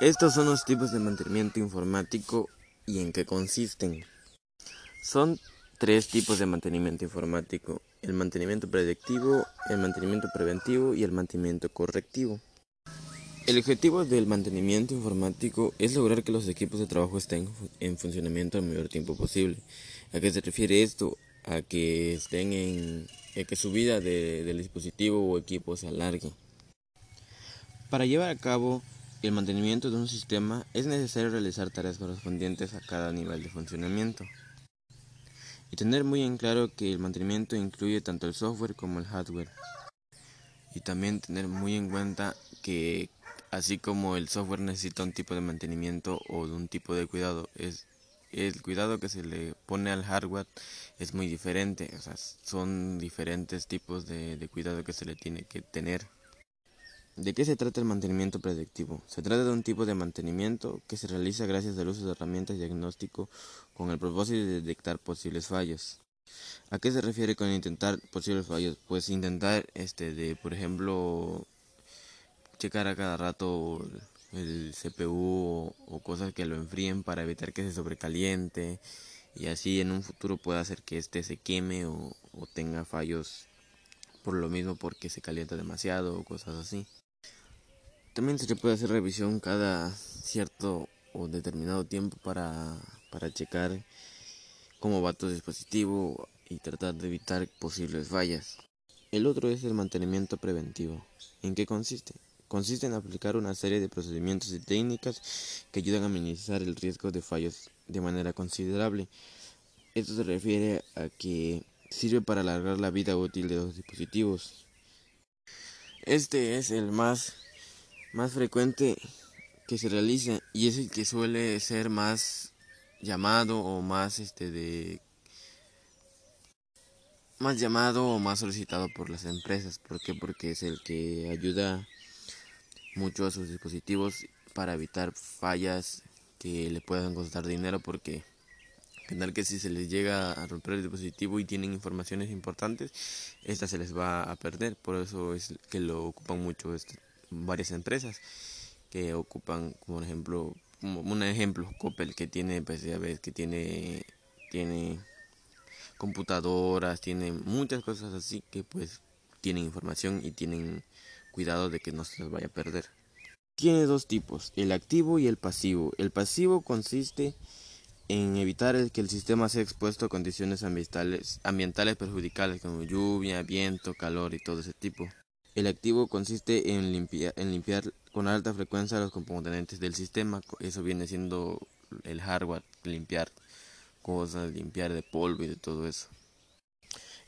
Estos son los tipos de mantenimiento informático y en qué consisten. Son tres tipos de mantenimiento informático, el mantenimiento predictivo, el mantenimiento preventivo y el mantenimiento correctivo. El objetivo del mantenimiento informático es lograr que los equipos de trabajo estén en funcionamiento el mayor tiempo posible. ¿A qué se refiere esto? A que estén en que su vida del dispositivo o equipo se alargue. Para llevar a cabo el mantenimiento de un sistema es necesario realizar tareas correspondientes a cada nivel de funcionamiento. Y tener muy en claro que el mantenimiento incluye tanto el software como el hardware. Y también tener muy en cuenta que así como el software necesita un tipo de mantenimiento o de un tipo de cuidado, es el cuidado que se le pone al hardware es muy diferente, son diferentes tipos de cuidado que se le tiene que tener. ¿De qué se trata el mantenimiento predictivo? Se trata de un tipo de mantenimiento que se realiza gracias al uso de herramientas diagnóstico con el propósito de detectar posibles fallos. ¿A qué se refiere con intentar posibles fallos? Pues intentar, este, de, por ejemplo, checar a cada rato el CPU o, cosas que lo enfríen para evitar que se sobrecaliente y así en un futuro pueda hacer que este se queme o tenga fallos por lo mismo porque se calienta demasiado o cosas así. También se le puede hacer revisión cada cierto o determinado tiempo para, para checar cómo va tu dispositivo y tratar de evitar posibles fallas. El otro es el mantenimiento preventivo. ¿En qué consiste? Consiste en aplicar una serie de procedimientos y técnicas que ayudan a minimizar el riesgo de fallos de manera considerable. Esto se refiere a que sirve para alargar la vida útil de los dispositivos. Este es el más más frecuente que se realiza y es el que suele ser más llamado o más este de más llamado o más solicitado por las empresas ¿por qué? porque es el que ayuda mucho a sus dispositivos para evitar fallas que le puedan costar dinero porque tal que si se les llega a romper el dispositivo y tienen informaciones importantes, esta se les va a perder, por eso es que lo ocupan mucho este varias empresas que ocupan, como por ejemplo, como un ejemplo, Coppel que tiene, pues ya ves, que tiene, tiene computadoras, tiene muchas cosas así que pues tienen información y tienen cuidado de que no se las vaya a perder. Tiene dos tipos, el activo y el pasivo. El pasivo consiste en evitar que el sistema sea expuesto a condiciones ambientales, ambientales perjudiciales como lluvia, viento, calor y todo ese tipo. El activo consiste en limpiar, en limpiar con alta frecuencia los componentes del sistema. Eso viene siendo el hardware, limpiar cosas, limpiar de polvo y de todo eso.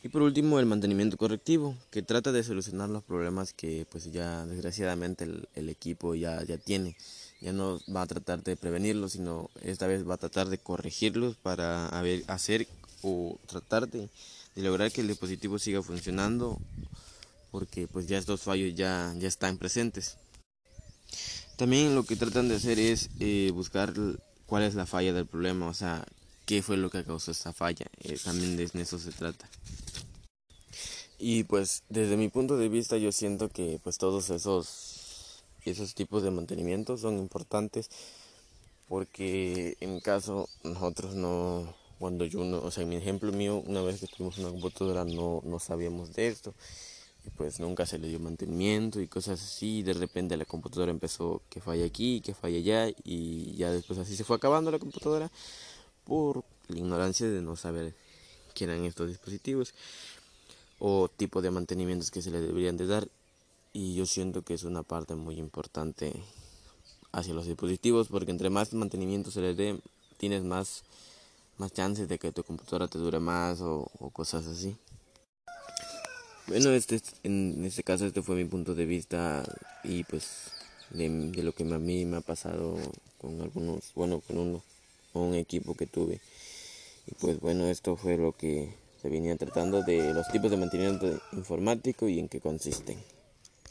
Y por último, el mantenimiento correctivo, que trata de solucionar los problemas que pues ya desgraciadamente el, equipo ya, ya tiene. Ya no va a tratar de prevenirlos, sino esta vez va a tratar de corregirlos para hacer o tratar de lograr que el dispositivo siga funcionando porque pues ya estos fallos ya, ya están presentes. También lo que tratan de hacer es eh, buscar cuál es la falla del problema, o sea, qué fue lo que causó esta falla. Eh, también de eso se trata. Y pues desde mi punto de vista yo siento que pues todos esos esos tipos de mantenimiento son importantes porque en caso nosotros no cuando yo no, o sea, en mi ejemplo mío, una vez que tuvimos una computadora no, no sabíamos de esto pues nunca se le dio mantenimiento y cosas así y de repente la computadora empezó que falla aquí, que falla allá y ya después así se fue acabando la computadora por la ignorancia de no saber qué eran estos dispositivos o tipo de mantenimientos que se le deberían de dar y yo siento que es una parte muy importante hacia los dispositivos porque entre más mantenimiento se le dé tienes más más chances de que tu computadora te dure más o cosas así. Bueno, este, en este caso este fue mi punto de vista y pues de, lo que a mí me ha pasado con algunos, bueno, con uno, con un equipo que tuve. Y pues bueno, esto fue lo que se venía tratando de los tipos de mantenimiento informático y en qué consisten.